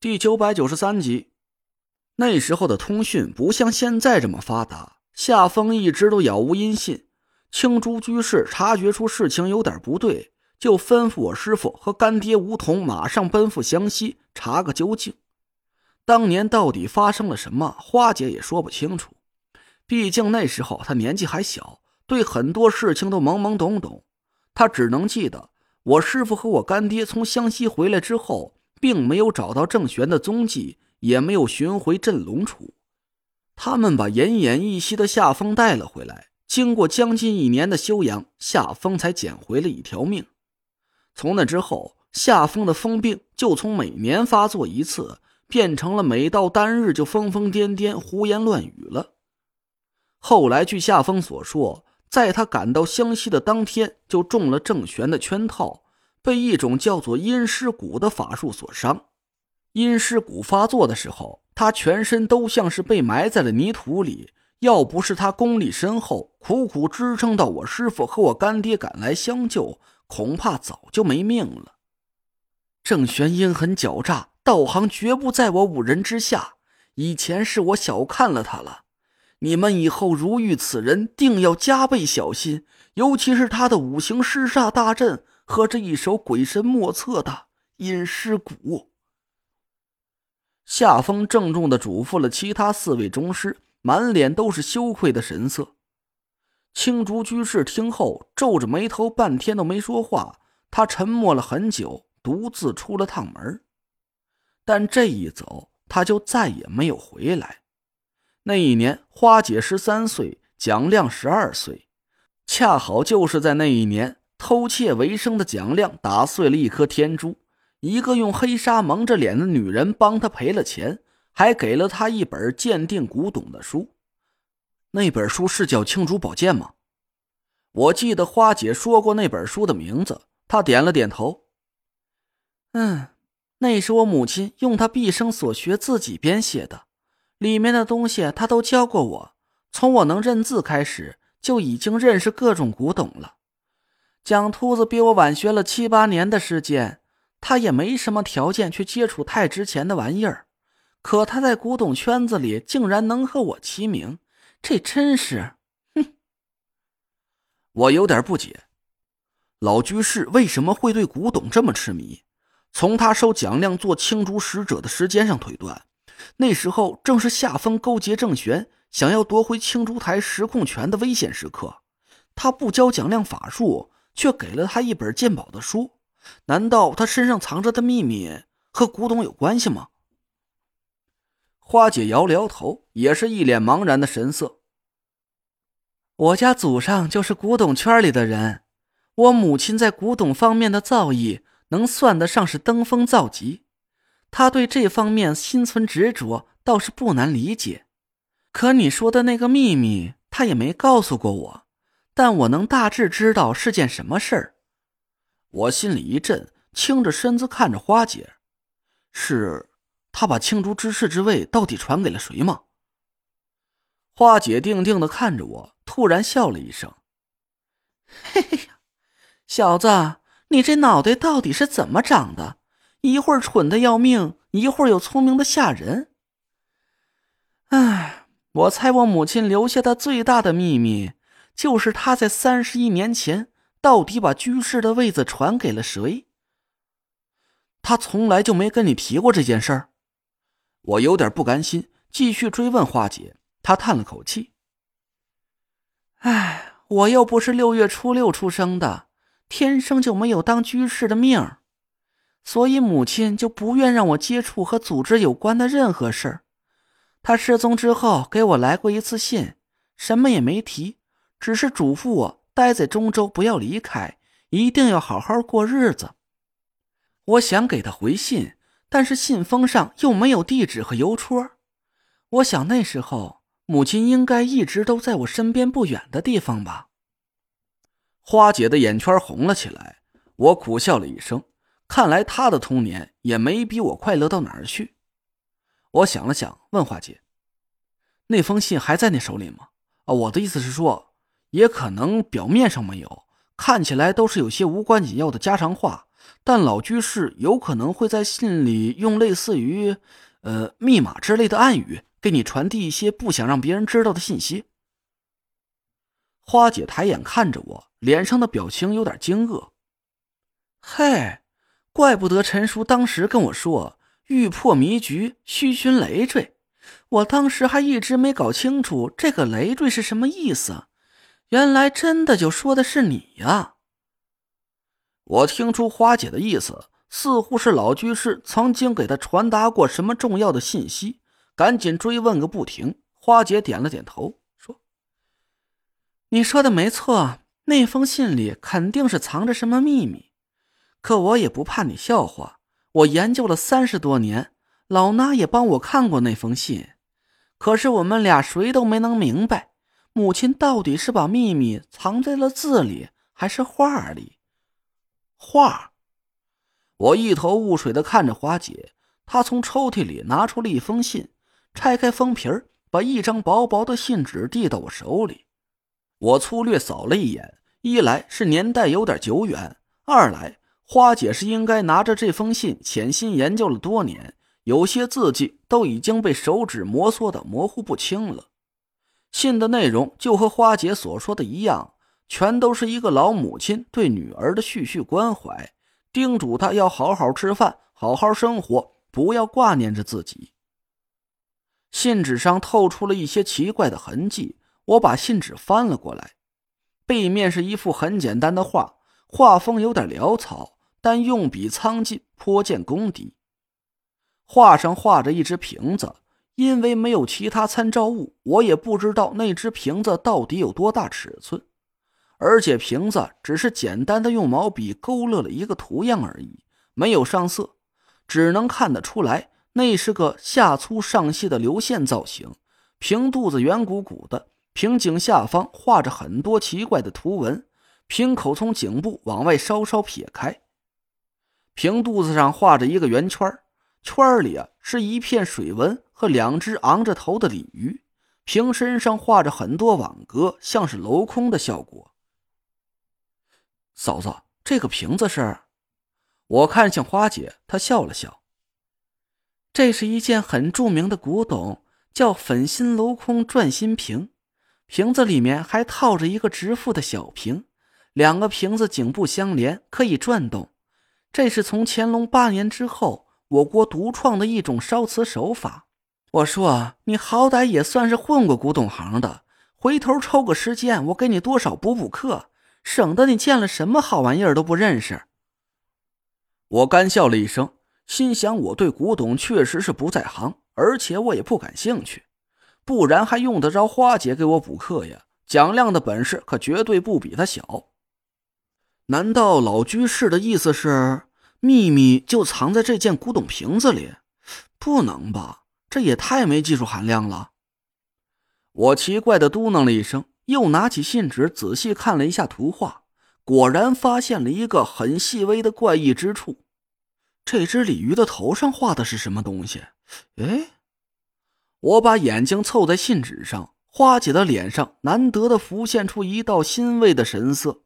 第九百九十三集，那时候的通讯不像现在这么发达，夏风一直都杳无音信。青竹居士察觉出事情有点不对，就吩咐我师傅和干爹吴桐马上奔赴湘西查个究竟。当年到底发生了什么，花姐也说不清楚。毕竟那时候她年纪还小，对很多事情都懵懵懂懂。她只能记得我师傅和我干爹从湘西回来之后。并没有找到郑玄的踪迹，也没有寻回镇龙杵。他们把奄奄一息的夏风带了回来。经过将近一年的休养，夏风才捡回了一条命。从那之后，夏风的疯病就从每年发作一次，变成了每到单日就疯疯癫癫、胡言乱语了。后来，据夏风所说，在他赶到湘西的当天，就中了郑玄的圈套。被一种叫做阴尸蛊的法术所伤，阴尸蛊发作的时候，他全身都像是被埋在了泥土里。要不是他功力深厚，苦苦支撑到我师傅和我干爹赶来相救，恐怕早就没命了。郑玄阴狠狡诈，道行绝不在我五人之下。以前是我小看了他了，你们以后如遇此人，定要加倍小心，尤其是他的五行尸煞大阵。和这一首鬼神莫测的阴尸蛊，夏风郑重的嘱咐了其他四位宗师，满脸都是羞愧的神色。青竹居士听后皱着眉头，半天都没说话。他沉默了很久，独自出了趟门。但这一走，他就再也没有回来。那一年，花姐十三岁，蒋亮十二岁，恰好就是在那一年。偷窃为生的蒋亮打碎了一颗天珠，一个用黑纱蒙着脸的女人帮他赔了钱，还给了他一本鉴定古董的书。那本书是叫《青竹宝剑》吗？我记得花姐说过那本书的名字。她点了点头。嗯，那是我母亲用她毕生所学自己编写的，里面的东西她都教过我。从我能认字开始，就已经认识各种古董了。蒋秃子比我晚学了七八年的时间，他也没什么条件去接触太值钱的玩意儿，可他在古董圈子里竟然能和我齐名，这真是……哼！我有点不解，老居士为什么会对古董这么痴迷？从他收蒋亮做青竹使者的时间上推断，那时候正是夏风勾结郑玄，想要夺回青竹台实控权的危险时刻。他不教蒋亮法术。却给了他一本鉴宝的书，难道他身上藏着的秘密和古董有关系吗？花姐摇了摇头，也是一脸茫然的神色。我家祖上就是古董圈里的人，我母亲在古董方面的造诣能算得上是登峰造极，她对这方面心存执着，倒是不难理解。可你说的那个秘密，她也没告诉过我。但我能大致知道是件什么事儿，我心里一震，倾着身子看着花姐，是她把青竹知事之位到底传给了谁吗？花姐定定的看着我，突然笑了一声：“嘿嘿呀，小子，你这脑袋到底是怎么长的？一会儿蠢的要命，一会儿又聪明的吓人。哎，我猜我母亲留下的最大的秘密。”就是他在三十一年前到底把居士的位子传给了谁？他从来就没跟你提过这件事儿。我有点不甘心，继续追问花姐。她叹了口气：“哎，我又不是六月初六出生的，天生就没有当居士的命，所以母亲就不愿让我接触和组织有关的任何事儿。他失踪之后给我来过一次信，什么也没提。”只是嘱咐我待在中州，不要离开，一定要好好过日子。我想给他回信，但是信封上又没有地址和邮戳。我想那时候母亲应该一直都在我身边不远的地方吧。花姐的眼圈红了起来，我苦笑了一声，看来她的童年也没比我快乐到哪儿去。我想了想，问花姐：“那封信还在你手里吗？”啊，我的意思是说。也可能表面上没有，看起来都是有些无关紧要的家常话，但老居士有可能会在信里用类似于“呃密码”之类的暗语，给你传递一些不想让别人知道的信息。花姐抬眼看着我，脸上的表情有点惊愕。嘿，怪不得陈叔当时跟我说“欲破迷局，须寻累赘”，我当时还一直没搞清楚这个“累赘”是什么意思。原来真的就说的是你呀！我听出花姐的意思，似乎是老居士曾经给她传达过什么重要的信息，赶紧追问个不停。花姐点了点头，说：“你说的没错，那封信里肯定是藏着什么秘密。可我也不怕你笑话，我研究了三十多年，老衲也帮我看过那封信，可是我们俩谁都没能明白。”母亲到底是把秘密藏在了字里，还是画里？画。我一头雾水的看着花姐，她从抽屉里拿出了一封信，拆开封皮儿，把一张薄薄的信纸递到我手里。我粗略扫了一眼，一来是年代有点久远，二来花姐是应该拿着这封信潜心研究了多年，有些字迹都已经被手指摩挲的模糊不清了。信的内容就和花姐所说的一样，全都是一个老母亲对女儿的絮絮关怀，叮嘱她要好好吃饭，好好生活，不要挂念着自己。信纸上透出了一些奇怪的痕迹，我把信纸翻了过来，背面是一幅很简单的画，画风有点潦草，但用笔苍劲，颇见功底。画上画着一只瓶子。因为没有其他参照物，我也不知道那只瓶子到底有多大尺寸，而且瓶子只是简单的用毛笔勾勒了一个图样而已，没有上色，只能看得出来那是个下粗上细的流线造型。瓶肚子圆鼓鼓的，瓶颈下方画着很多奇怪的图文，瓶口从颈部往外稍稍撇开，瓶肚子上画着一个圆圈，圈里啊是一片水纹。和两只昂着头的鲤鱼，瓶身上画着很多网格，像是镂空的效果。嫂子，这个瓶子是？我看向花姐，她笑了笑。这是一件很著名的古董，叫粉心镂空转心瓶。瓶子里面还套着一个直腹的小瓶，两个瓶子颈部相连，可以转动。这是从乾隆八年之后，我国独创的一种烧瓷手法。我说：“你好歹也算是混过古董行的，回头抽个时间，我给你多少补补课，省得你见了什么好玩意儿都不认识。”我干笑了一声，心想：我对古董确实是不在行，而且我也不感兴趣，不然还用得着花姐给我补课呀？蒋亮的本事可绝对不比他小。难道老居士的意思是，秘密就藏在这件古董瓶子里？不能吧？这也太没技术含量了！我奇怪的嘟囔了一声，又拿起信纸仔细看了一下图画，果然发现了一个很细微的怪异之处。这只鲤鱼的头上画的是什么东西？哎，我把眼睛凑在信纸上，花姐的脸上难得的浮现出一道欣慰的神色。